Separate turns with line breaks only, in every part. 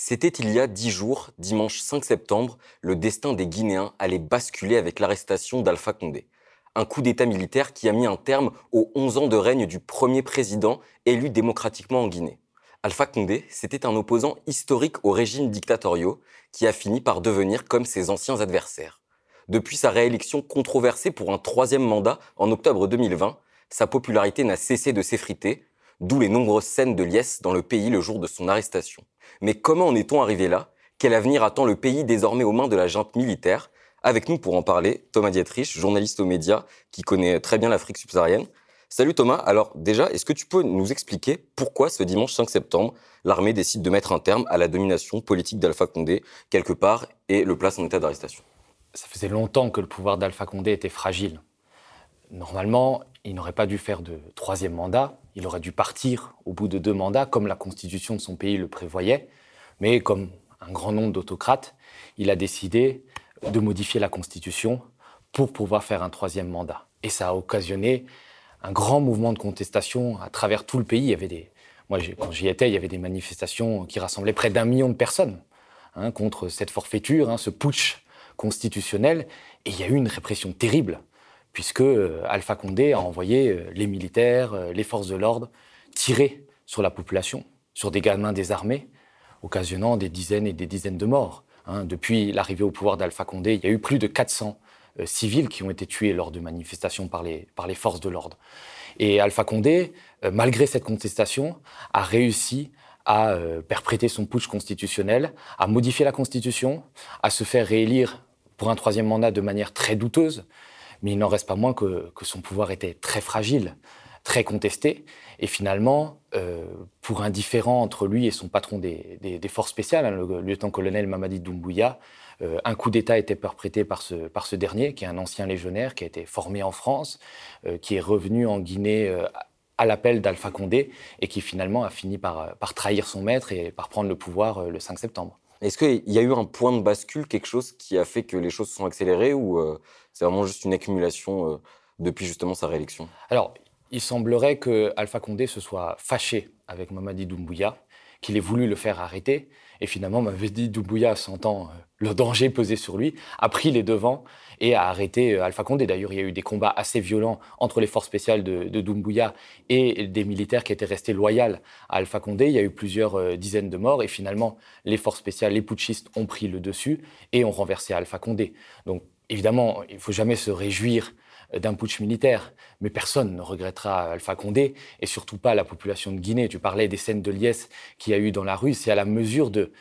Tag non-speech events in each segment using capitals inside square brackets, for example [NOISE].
C'était il y a dix jours, dimanche 5 septembre, le destin des Guinéens allait basculer avec l'arrestation d'Alpha Condé. Un coup d'État militaire qui a mis un terme aux 11 ans de règne du premier président élu démocratiquement en Guinée. Alpha Condé, c'était un opposant historique au régime dictatoriaux qui a fini par devenir comme ses anciens adversaires. Depuis sa réélection controversée pour un troisième mandat en octobre 2020, sa popularité n'a cessé de s'effriter, d'où les nombreuses scènes de liesse dans le pays le jour de son arrestation. Mais comment en est-on arrivé là? Quel avenir attend le pays désormais aux mains de la junte militaire? Avec nous pour en parler, Thomas Dietrich, journaliste aux médias qui connaît très bien l'Afrique subsaharienne. Salut Thomas, alors déjà, est-ce que tu peux nous expliquer pourquoi ce dimanche 5 septembre, l'armée décide de mettre un terme à la domination politique d'Alpha Condé quelque part et le place en état d'arrestation?
Ça faisait longtemps que le pouvoir d'Alpha Condé était fragile. Normalement, il n'aurait pas dû faire de troisième mandat, il aurait dû partir au bout de deux mandats, comme la constitution de son pays le prévoyait, mais comme un grand nombre d'autocrates, il a décidé de modifier la constitution pour pouvoir faire un troisième mandat. Et ça a occasionné un grand mouvement de contestation à travers tout le pays. Il y avait des, moi, quand j'y étais, il y avait des manifestations qui rassemblaient près d'un million de personnes hein, contre cette forfaiture, hein, ce putsch constitutionnel. Et il y a eu une répression terrible puisque euh, Alpha Condé a envoyé euh, les militaires, euh, les forces de l'ordre tirer sur la population, sur des gamins désarmés, occasionnant des dizaines et des dizaines de morts. Hein. Depuis l'arrivée au pouvoir d'Alpha Condé, il y a eu plus de 400 civils qui ont été tués lors de manifestations par les, forces de l'ordre. Et Alpha Condé, malgré cette contestation, a réussi à perpréter son putsch constitutionnel, à modifier la Constitution, à se faire réélire pour un troisième mandat de manière très douteuse, mais il n'en reste pas moins que, son pouvoir était très fragile, très contesté. Et finalement, euh, pour un différend entre lui et son patron des, forces spéciales, hein, le lieutenant-colonel Mamadi Doumbouya, euh, un coup d'État était perprété par ce, par ce dernier, qui est un ancien légionnaire, qui a été formé en France, euh, qui est revenu en Guinée à l'appel d'Alpha Condé, et qui finalement a fini par trahir son maître et par prendre le pouvoir le 5 septembre.
Est-ce qu'il y a eu un point de bascule, quelque chose qui a fait que les choses se sont accélérées ou euh, c'est vraiment juste une accumulation euh, depuis justement sa réélection?
Alors, il semblerait que Alpha Condé se soit fâché avec Mamadi Doumbouya, qu'il ait voulu le faire arrêter. Et finalement, Mamadi Doumbouya, sentant euh, le danger pesé sur lui, a pris les devants et a arrêté euh, Alpha Condé. D'ailleurs, il y a eu des combats assez violents entre les forces spéciales de, de Doumbouya et des militaires qui étaient restés loyaux à Alpha Condé. Il y a eu plusieurs euh, dizaines de morts et finalement, les forces spéciales, les putschistes ont pris le dessus et ont renversé Alpha Condé. Donc, évidemment, il ne faut jamais se réjouir d'un putsch militaire, mais personne ne regrettera Alpha Condé, et surtout pas la population de Guinée. Tu parlais des scènes de liesse qu'il y a eu dans la rue, c'est à la mesure de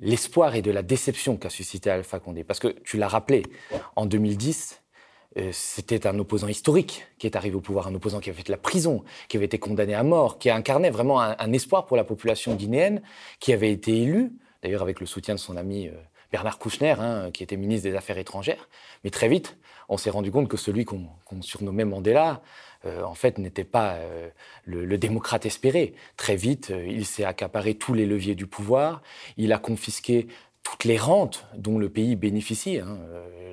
l'espoir et de la déception qu'a suscité Alpha Condé. Parce que tu l'as rappelé, en 2010, euh, c'était un opposant historique qui est arrivé au pouvoir, un opposant qui avait fait de la prison, qui avait été condamné à mort, qui incarnait vraiment un, espoir pour la population guinéenne, qui avait été élu, d'ailleurs avec le soutien de son ami euh, Bernard Kouchner, hein, qui était ministre des Affaires étrangères. Mais très vite, on s'est rendu compte que celui qu'on surnommait Mandela, euh, en fait, n'était pas euh, le, démocrate espéré. Très vite, euh, il s'est accaparé tous les leviers du pouvoir, il a confisqué toutes les rentes dont le pays bénéficie. Hein.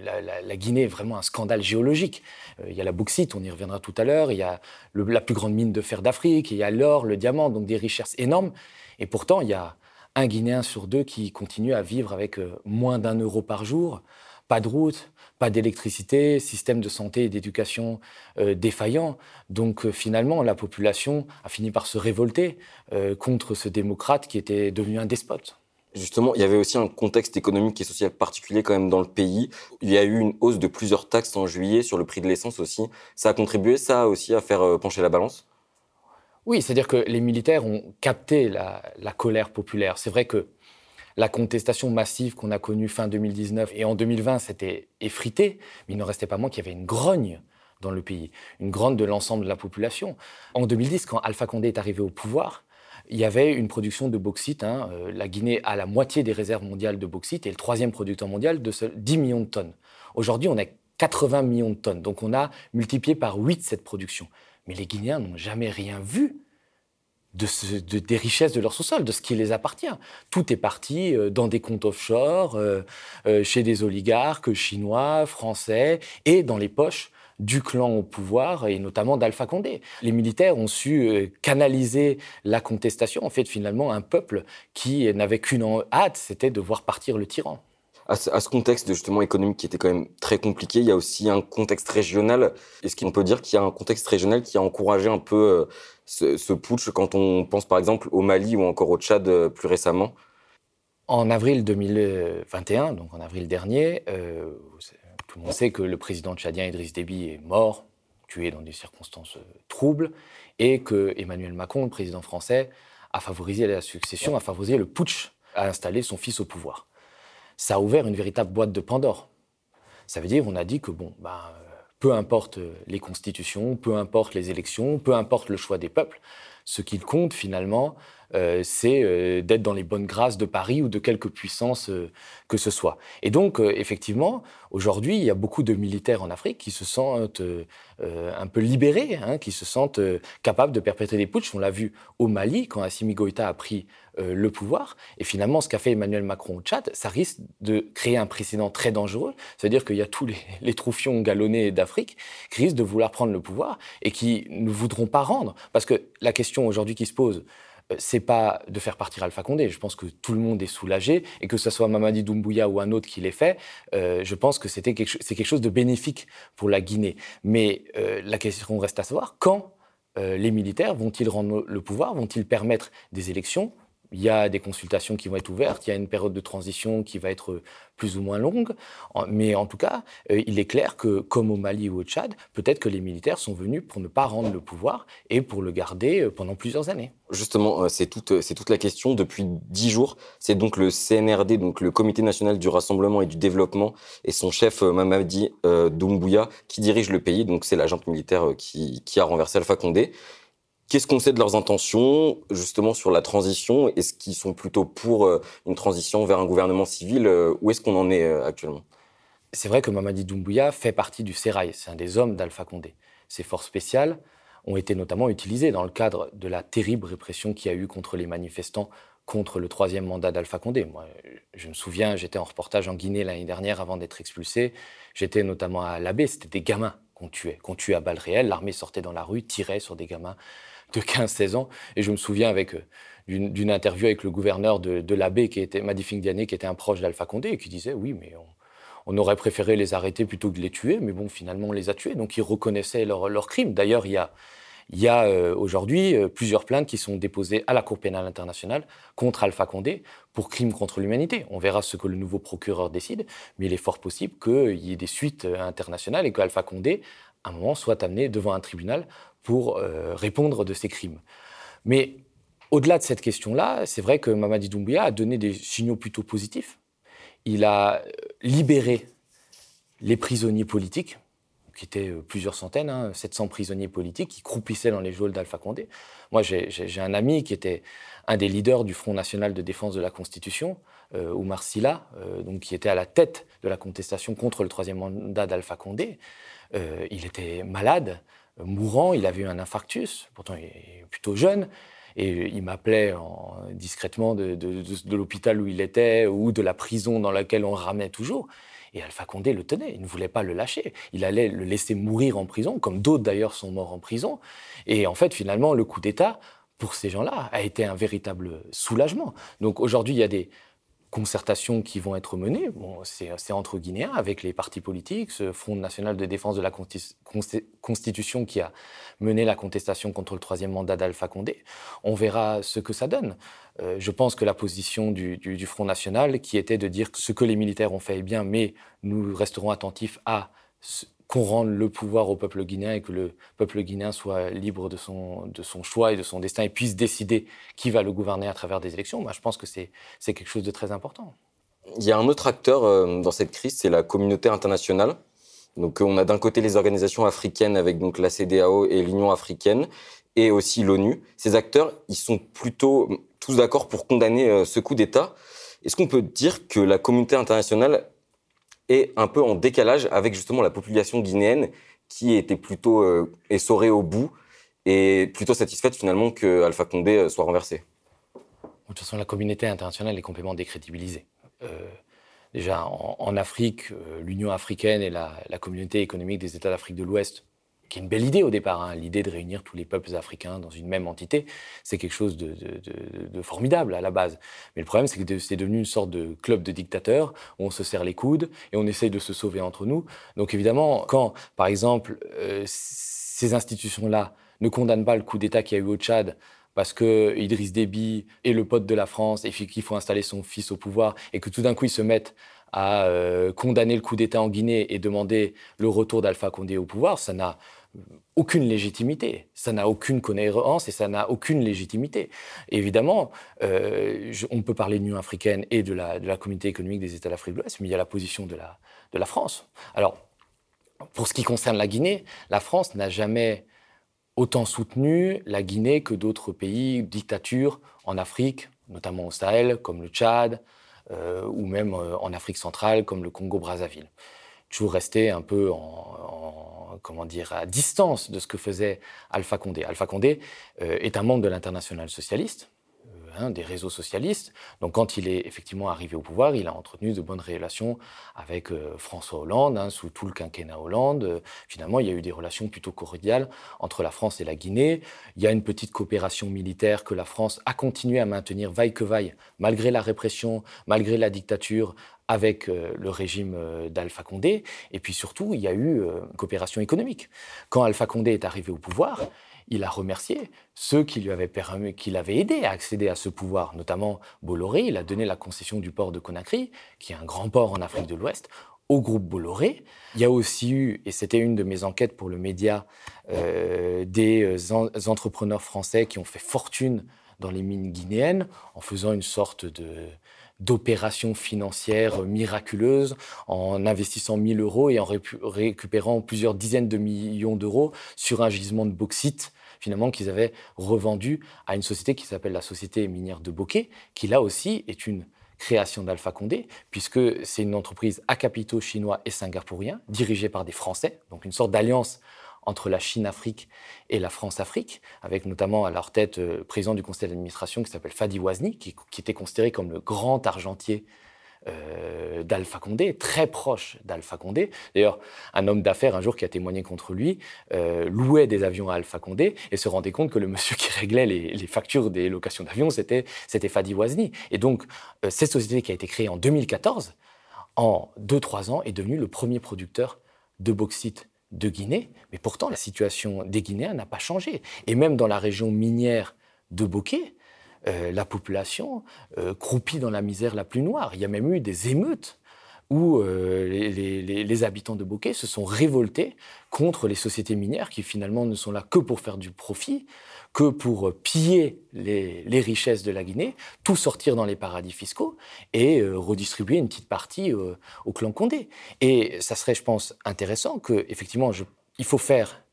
La, Guinée est vraiment un scandale géologique. il y a la bauxite, on y reviendra tout à l'heure, il y a la plus grande mine de fer d'Afrique, il y a l'or, le diamant, donc des richesses énormes. Et pourtant, il y a un Guinéen sur deux qui continue à vivre avec moins d'un euro par jour, pas de route, pas d'électricité, système de santé et d'éducation euh, défaillant. Donc euh, finalement, la population a fini par se révolter euh, contre ce démocrate qui était devenu un despote.
Justement, il y avait aussi un contexte économique et social particulier quand même dans le pays. Il y a eu une hausse de plusieurs taxes en juillet sur le prix de l'essence aussi. Ça a contribué, ça aussi, à faire pencher la balance?
Oui, c'est-à-dire que les militaires ont capté la, colère populaire. C'est vrai que la contestation massive qu'on a connue fin 2019 et en 2020, c'était effrité, mais il ne restait pas moins qu'il y avait une grogne dans le pays, une grogne de l'ensemble de la population. En 2010, quand Alpha Condé est arrivé au pouvoir, il y avait une production de bauxite. Hein, euh, la Guinée a la moitié des réserves mondiales de bauxite et le troisième producteur mondial de 10 millions de tonnes. Aujourd'hui, on a 80 millions de tonnes. Donc on a multiplié par 8 cette production. Mais les Guinéens n'ont jamais rien vu de, des richesses de leur sous-sol, de ce qui les appartient. Tout est parti euh, dans des comptes offshore, euh, euh, chez des oligarques chinois, français, et dans les poches du clan au pouvoir et notamment d'Alpha Condé. Les militaires ont su canaliser la contestation. En fait, finalement, un peuple qui n'avait qu'une hâte, c'était de voir partir le tyran.
À ce, contexte justement économique qui était quand même très compliqué, il y a aussi un contexte régional. Est-ce qu'on peut dire qu'il y a un contexte régional qui a encouragé un peu euh, ce, ce, putsch quand on pense par exemple au Mali ou encore au Tchad euh, plus récemment
En avril 2021, donc en avril dernier, euh, tout le monde sait que le président tchadien Idriss Déby est mort, tué dans des circonstances troubles, et que Emmanuel Macron, le président français, a favorisé la succession, a favorisé le putsch, a installé son fils au pouvoir ça a ouvert une véritable boîte de Pandore. Ça veut dire, on a dit que, bon, bah, peu importe les constitutions, peu importe les élections, peu importe le choix des peuples, ce qu'il compte finalement, c'est euh, d'être dans les bonnes grâces de Paris ou de quelque puissance euh, que ce soit. Et donc, effectivement, aujourd'hui, il y a beaucoup de militaires en Afrique qui se sentent un peu libérés, hein, qui se sentent capables de perpétrer des putschs. On l'a vu au Mali, quand Assimi Goïta a pris le pouvoir. Et finalement, ce qu'a fait Emmanuel Macron au Tchad, ça risque de créer un précédent très dangereux. C'est-à-dire qu'il y a tous les, [LAUGHS] les troufions galonnés d'Afrique qui risquent de vouloir prendre le pouvoir et qui ne voudront pas rendre. Parce que la question aujourd'hui qui se pose, euh, c'est pas de faire partir Alpha Condé. Je pense que tout le monde est soulagé et que ce soit Mamadi Doumbouya ou un autre qui l'ait fait, euh, je pense que c'est quelque chose de bénéfique pour la Guinée. Mais euh, la question reste à savoir quand les militaires vont-ils rendre le pouvoir, vont-ils permettre des élections il y a des consultations qui vont être ouvertes, il y a une période de transition qui va être plus ou moins longue, mais en tout cas, euh, il est clair que, comme au Mali ou au Tchad, peut-être que les militaires sont venus pour ne pas rendre le pouvoir et pour le garder euh, pendant plusieurs années.
Justement, euh, c'est toute, c'est toute la question. Depuis dix jours, c'est donc le CNRD, donc le Comité national du rassemblement et du développement, et son chef Mamadi Doumbouya, qui dirige le pays. Donc c'est l'agent militaire qui, qui a renversé Alpha Condé. Qu'est-ce qu'on sait de leurs intentions, justement, sur la transition? Est-ce qu'ils sont plutôt pour euh, une transition vers un gouvernement civil euh, Où est-ce qu'on en est euh, actuellement?
C'est vrai que Mamadi Doumbouya fait partie du Sérail. C'est un des hommes d'Alpha Condé. Ces forces spéciales ont été notamment utilisées dans le cadre de la terrible répression qu'il y a eu contre les manifestants contre le troisième mandat d'Alpha Condé. Moi, je me souviens, j'étais en reportage en Guinée l'année dernière avant d'être expulsé. J'étais notamment à l'Abbé, c'était des gamins qu'on tuait, à balles réelles. L'armée sortait dans la rue, tirait sur des gamins de 15-16 ans. Et je me souviens avec euh, d'une interview avec le gouverneur de, de l'abbé, qui était Madifing Diané, qui était un proche d'Alpha Condé, et qui disait oui, mais on, aurait préféré les arrêter plutôt que de les tuer, mais bon, finalement, on les a tués. Donc, ils reconnaissaient leurs leur crimes. D'ailleurs, il y a, il y a euh, aujourd'hui euh, plusieurs plaintes qui sont déposées à la Cour pénale internationale contre Alpha Condé pour crimes contre l'humanité. On verra ce que le nouveau procureur décide, mais il est fort possible qu'il y ait des suites internationales et qu'Alpha Condé, à un moment, soit amené devant un tribunal pour euh, répondre de ces crimes. Mais au-delà de cette question-là, c'est vrai que Mamadi Doumbouya a donné des signaux plutôt positifs. Il a euh, libéré les prisonniers politiques, qui étaient euh, plusieurs centaines, 700 hein, prisonniers politiques qui croupissaient dans les geôles d'Alpha Condé. Moi, j'ai un ami qui était un des leaders du Front national de défense de la Constitution, Oumar Silla, donc, qui était à la tête de la contestation contre le troisième mandat d'Alpha Condé. il était malade, mourant, il avait eu un infarctus, pourtant il est plutôt jeune, et il m'appelait discrètement de, l'hôpital où il était ou de la prison dans laquelle on le ramenait toujours. Et Alpha Condé le tenait, il ne voulait pas le lâcher. Il allait le laisser mourir en prison, comme d'autres d'ailleurs sont morts en prison. Et en fait, finalement, le coup d'État, pour ces gens-là, a été un véritable soulagement. Donc aujourd'hui, il y a des, concertations qui vont être menées. C'est entre Guinéens avec les partis politiques, ce Front national de défense de la Constitution qui a mené la contestation contre le troisième mandat d'Alpha Condé. On verra ce que ça donne. Euh, je pense que la position du, du, Front national, qui était de dire que ce que les militaires ont fait est bien, mais nous resterons attentifs à qu'on rende le pouvoir au peuple guinéen et que le peuple guinéen soit libre de son, de son choix et de son destin et puisse décider qui va le gouverner à travers des élections, moi, je pense que c'est quelque chose de très important.
Il y a un autre acteur euh, dans cette crise, c'est la communauté internationale. Donc, on a d'un côté les organisations africaines avec donc la CDAO et l'Union africaine, et aussi l'ONU. Ces acteurs, ils sont plutôt tous d'accord pour condamner euh, ce coup d'État. Est-ce qu'on peut dire que la communauté internationale est un peu en décalage avec justement la population guinéenne qui était plutôt euh, essorée au bout et plutôt satisfaite finalement que Alpha Condé euh, soit renversé.
De toute façon, la communauté internationale est complètement décrédibilisée. Euh, Déjà, en, Afrique, l'Union africaine et la, communauté économique des États d'Afrique de l'Ouest qui est une belle idée au départ, hein, l'idée de réunir tous les peuples africains dans une même entité, c'est quelque chose de, formidable à la base. Mais le problème, c'est que c'est devenu une sorte de club de dictateurs où on se serre les coudes et on essaye de se sauver entre nous. Donc évidemment, quand, par exemple, euh, ces institutions-là ne condamnent pas le coup d'État qu'il y a eu au Tchad, parce que Idriss Déby est le pote de la France et qu'il faut installer son fils au pouvoir, et que tout d'un coup ils se mettent à euh, condamner le coup d'État en Guinée et demander le retour d'Alpha Condé au pouvoir, ça n'a aucune légitimité. Ça n'a aucune cohérence et ça n'a aucune légitimité. évidemment, euh, on peut parler de l'Union africaine et de la, communauté économique des États d'Afrique de l'Ouest, mais il y a la position de la, de la France. Alors, pour ce qui concerne la Guinée, la France n'a jamais autant soutenu la Guinée que d'autres pays, dictatures en Afrique, notamment au Sahel, comme le Tchad, euh, ou même euh, en Afrique centrale, comme le Congo-Brazzaville. Toujours resté un peu en comment dire, à distance de ce que faisait Alpha Condé. Alpha Condé euh, est un membre de l'international socialiste, euh, des réseaux socialistes. Donc quand il est effectivement arrivé au pouvoir, il a entretenu de bonnes relations avec euh, François Hollande, hein, sous tout le quinquennat Hollande. finalement, il y a eu des relations plutôt cordiales entre la France et la Guinée. Il y a une petite coopération militaire que la France a continué à maintenir vaille que vaille, malgré la répression, malgré la dictature, avec euh, le régime euh, d'Alpha Condé. Et puis surtout, il y a eu une coopération économique. Quand Alpha Condé est arrivé au pouvoir, il a remercié ceux qui lui avaient permis, qui l'avaient aidé à accéder à ce pouvoir, notamment Bolloré. Il a donné la concession du port de Conakry, qui est un grand port en Afrique de l'Ouest, au groupe Bolloré. Il y a aussi eu, et c'était une de mes enquêtes pour le média, des entrepreneurs français qui ont fait fortune dans les mines guinéennes en faisant une sorte de d'opérations financières miraculeuses en investissant 1000 euros et en récupérant plusieurs dizaines de millions d'euros sur un gisement de bauxite finalement qu'ils avaient revendu à une société qui s'appelle la Société minière de Bokeh, qui là aussi est une création d'Alpha Condé, puisque c'est une entreprise à capitaux chinois et singapouriens, dirigée par des Français, donc une sorte d'alliance entre la Chine-Afrique et la France-Afrique, avec notamment à leur tête euh, président du conseil d'administration qui s'appelle Fadi Wazni, qui, était considéré comme le grand argentier euh, d'Alpha Condé, très proche d'Alpha Condé. D'ailleurs, un homme d'affaires, un jour, qui a témoigné contre lui, euh, louait des avions à Alpha Condé et se rendait compte que le monsieur [LAUGHS] qui réglait les, factures des locations d'avions, c'était, c'était Fadi Wazni. Et donc, cette société qui a été créée en 2014, en 2-3 ans, est devenue le premier producteur de bauxite de Guinée, mais pourtant la situation des Guinéens n'a pas changé. Et même dans la région minière de Bokeh, euh, la population euh, croupit dans la misère la plus noire. Il y a même eu des émeutes où euh, les, habitants de Bokeh se sont révoltés contre les sociétés minières qui finalement ne sont là que pour faire du profit, que pour piller les, richesses de la Guinée, tout sortir dans les paradis fiscaux et euh, redistribuer une petite partie euh, au clan Condé. Et ça serait, je pense, intéressant que, effectivement, il faut faire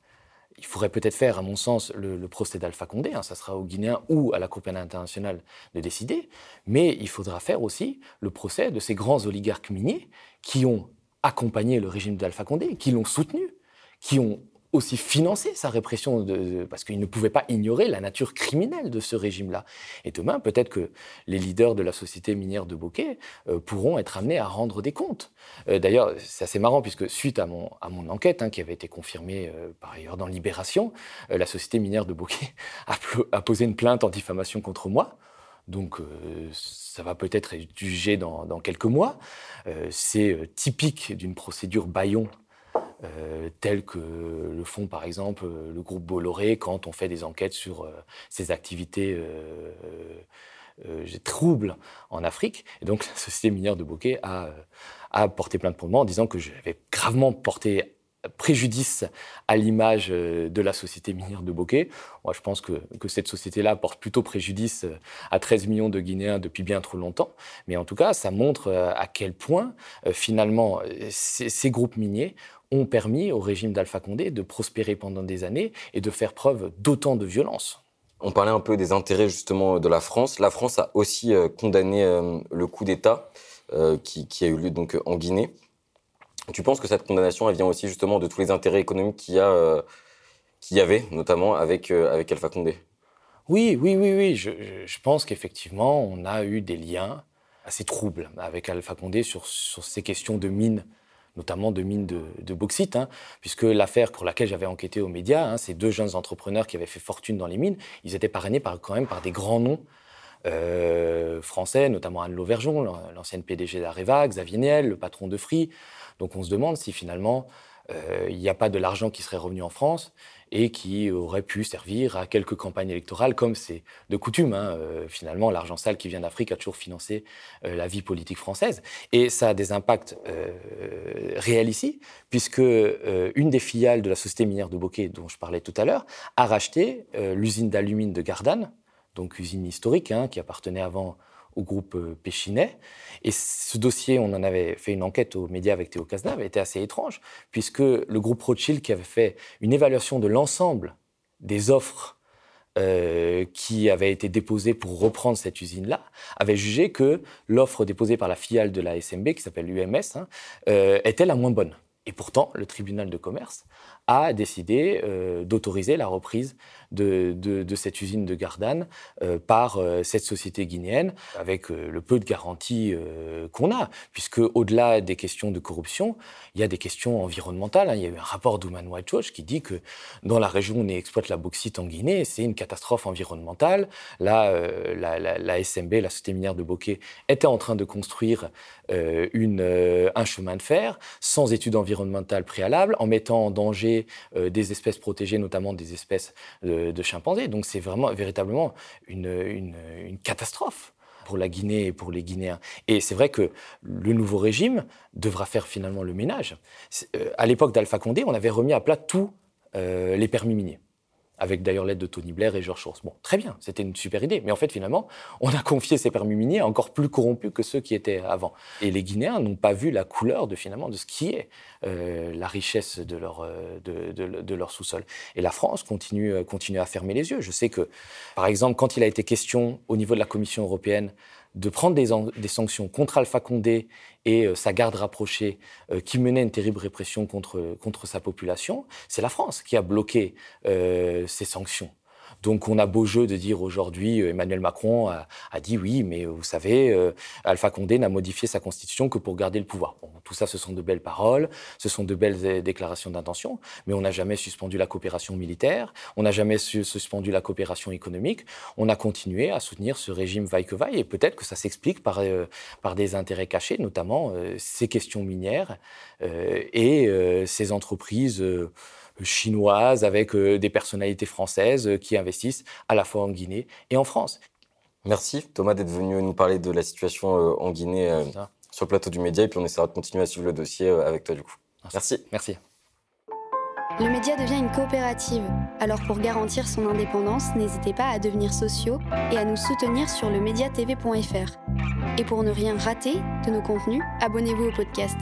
il faudrait peut-être faire, à mon sens, le, procès d'Alpha Condé. Hein, ça sera aux Guinéens ou à la Cour pénale internationale de décider. Mais il faudra faire aussi le procès de ces grands oligarques miniers qui ont accompagné le régime d'Alpha Condé, qui l'ont soutenu, qui ont aussi financer sa répression, de, parce qu'il ne pouvait pas ignorer la nature criminelle de ce régime-là. Et demain, peut-être que les leaders de la société minière de Bokeh euh, pourront être amenés à rendre des comptes. Euh, d'ailleurs, c'est assez marrant, puisque suite à mon, à mon enquête, hein, qui avait été confirmée euh, par ailleurs dans Libération, la société minière de Bokeh [LAUGHS] a, a, posé une plainte en diffamation contre moi. Donc, ça va peut-être être jugé dans, dans quelques mois. c'est typique d'une procédure baillon euh, tels que le font par exemple le groupe Bolloré quand on fait des enquêtes sur euh, ses activités euh, troubles en Afrique. Et donc [LAUGHS] la société minière de Bokeh a, a porté plainte pour moi en disant que j'avais gravement porté préjudice à l'image de la société minière de Bokeh. Moi, je pense que, que cette société-là porte plutôt préjudice à 13 millions de Guinéens depuis bien trop longtemps. Mais en tout cas, ça montre à quel point, finalement, ces groupes miniers ont permis au régime d'Alpha Condé de prospérer pendant des années et de faire preuve d'autant de violence.
On parlait un peu des intérêts justement de la France. La France a aussi euh, condamné euh, le coup d'État euh, qui, a eu lieu donc en Guinée. Tu penses que cette condamnation elle vient aussi justement de tous les intérêts économiques qu'il y, a, y avait, notamment avec, avec Alpha Condé?
Oui, oui, oui, oui. Je, je pense qu'effectivement, on a eu des liens assez trouble avec Alpha Condé sur, sur ces questions de mines notamment de mines de, bauxite, hein, puisque l'affaire pour laquelle j'avais enquêté aux médias, hein, ces deux jeunes entrepreneurs qui avaient fait fortune dans les mines, ils étaient parrainés par, quand même par des grands noms euh, français, notamment Anne Lauvergeon, l'ancienne PDG d'Areva, Xavier Niel, le patron de Free. Donc on se demande si finalement euh, il n'y a pas de l'argent qui serait revenu en France et qui aurait pu servir à quelques campagnes électorales, comme c'est de coutume. Hein. Euh, finalement, l'argent sale qui vient d'Afrique a toujours financé euh, la vie politique française. Et ça a des impacts réels ici, puisque une des filiales de la société minière de Bokeh, dont je parlais tout à l'heure, a racheté l'usine d'alumine de Gardanne, donc usine historique, hein, qui appartenait avant au groupe euh, Péchinet. Et ce dossier, on en avait fait une enquête aux médias avec Théo Cazenave, était assez étrange, puisque le groupe Rothschild, qui avait fait une évaluation de l'ensemble des offres euh, qui avaient été déposées pour reprendre cette usine-là, avait jugé que l'offre déposée par la filiale de la SMB, qui s'appelle UMS, hein, euh, était la moins bonne. Et pourtant, le tribunal de commerce a décidé d'autoriser la reprise de, cette usine de Gardanne euh, par euh, cette société guinéenne, avec euh, le peu de garanties qu'on a, puisque au-delà des questions de corruption, il y a des questions environnementales. Hein. Il y a eu un rapport d'Human Rights Watch qui dit que dans la région où on exploite la bauxite en Guinée, c'est une catastrophe environnementale. Là, la, SMB, la société minière de Bokeh, était en train de construire une, un chemin de fer sans études environnementales préalables, en mettant en danger des espèces protégées, notamment des espèces de, chimpanzés. Donc c'est vraiment véritablement une, catastrophe pour la Guinée et pour les Guinéens. Et c'est vrai que le nouveau régime devra faire finalement le ménage. Euh, à l'époque d'Alpha Condé, on avait remis à plat tous euh, les permis miniers avec d'ailleurs l'aide de Tony Blair et George Soros. Bon, très bien, c'était une super idée. Mais en fait, finalement, [LAUGHS] on a confié ces permis miniers encore plus corrompus que ceux qui étaient avant. Et les Guinéens n'ont pas vu la couleur de finalement de ce qui est euh, la richesse de leur, euh, de, leur sous-sol. Et la France continue, euh, continue à fermer les yeux. Je sais que, par exemple, quand il a été question au niveau de la Commission européenne de prendre des, sanctions contre Alpha Condé et euh, sa garde rapprochée euh, qui menait une terrible répression contre, contre sa population, c'est la France qui a bloqué euh, ces sanctions. Donc on a beau jeu de dire aujourd'hui, euh, Emmanuel Macron a, dit oui, mais vous savez, euh, Alpha Condé n'a modifié sa constitution que pour garder le pouvoir. tout ça, ce sont de belles paroles, ce sont de belles euh, déclarations d'intention, mais on n'a jamais suspendu la coopération militaire, on n'a jamais suspendu la coopération économique, on a continué à soutenir ce régime vaille que vaille, et peut-être que ça s'explique par, par des intérêts cachés, notamment ces questions minières et ces entreprises chinoises avec euh, des personnalités françaises euh, qui investissent à la fois en Guinée et en France.
Merci Thomas d'être venu nous parler de la situation euh, en Guinée sur le plateau du Média et puis on essaiera de continuer à suivre le dossier avec toi du coup. Merci.
Merci.
Le média devient une coopérative. Alors pour garantir son indépendance, n'hésitez pas à devenir sociaux et à nous soutenir sur le mediatv.fr. Et pour ne rien rater de nos contenus, abonnez-vous au podcast.